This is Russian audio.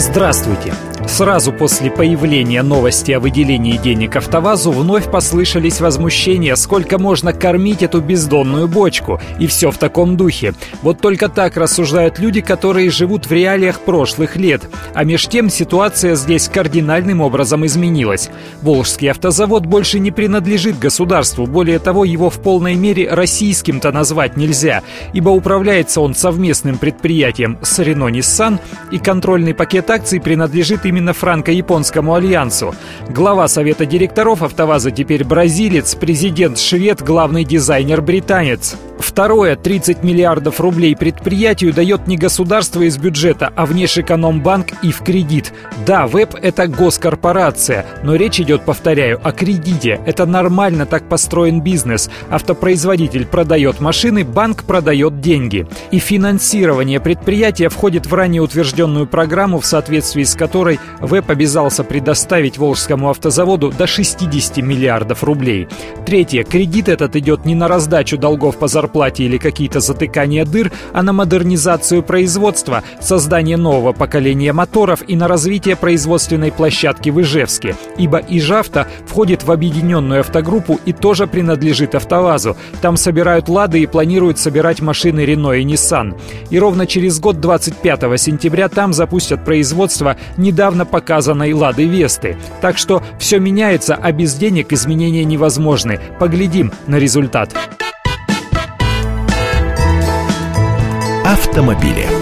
Здравствуйте! Сразу после появления новости о выделении денег АвтоВАЗу вновь послышались возмущения, сколько можно кормить эту бездонную бочку. И все в таком духе. Вот только так рассуждают люди, которые живут в реалиях прошлых лет. А меж тем ситуация здесь кардинальным образом изменилась. Волжский автозавод больше не принадлежит государству. Более того, его в полной мере российским-то назвать нельзя, ибо управляется он совместным предприятием с Renault Nissan, и контрольный пакет акций принадлежит именно франко-японскому альянсу. Глава совета директоров «АвтоВАЗа» теперь бразилец, президент швед, главный дизайнер британец. Второе, 30 миллиардов рублей предприятию дает не государство из бюджета, а внешэкономбанк и в кредит. Да, ВЭП – это госкорпорация, но речь идет, повторяю, о кредите. Это нормально так построен бизнес. Автопроизводитель продает машины, банк продает деньги. И финансирование предприятия входит в ранее утвержденную программу, в соответствии с которой ВЭП обязался предоставить Волжскому автозаводу до 60 миллиардов рублей. Третье, кредит этот идет не на раздачу долгов по зарплате, зарплате или какие-то затыкания дыр, а на модернизацию производства, создание нового поколения моторов и на развитие производственной площадки в Ижевске. Ибо Ижавто входит в объединенную автогруппу и тоже принадлежит АвтоВАЗу. Там собирают «Лады» и планируют собирать машины «Рено» и «Ниссан». И ровно через год, 25 сентября, там запустят производство недавно показанной «Лады Весты». Так что все меняется, а без денег изменения невозможны. Поглядим на результат. Автомобили.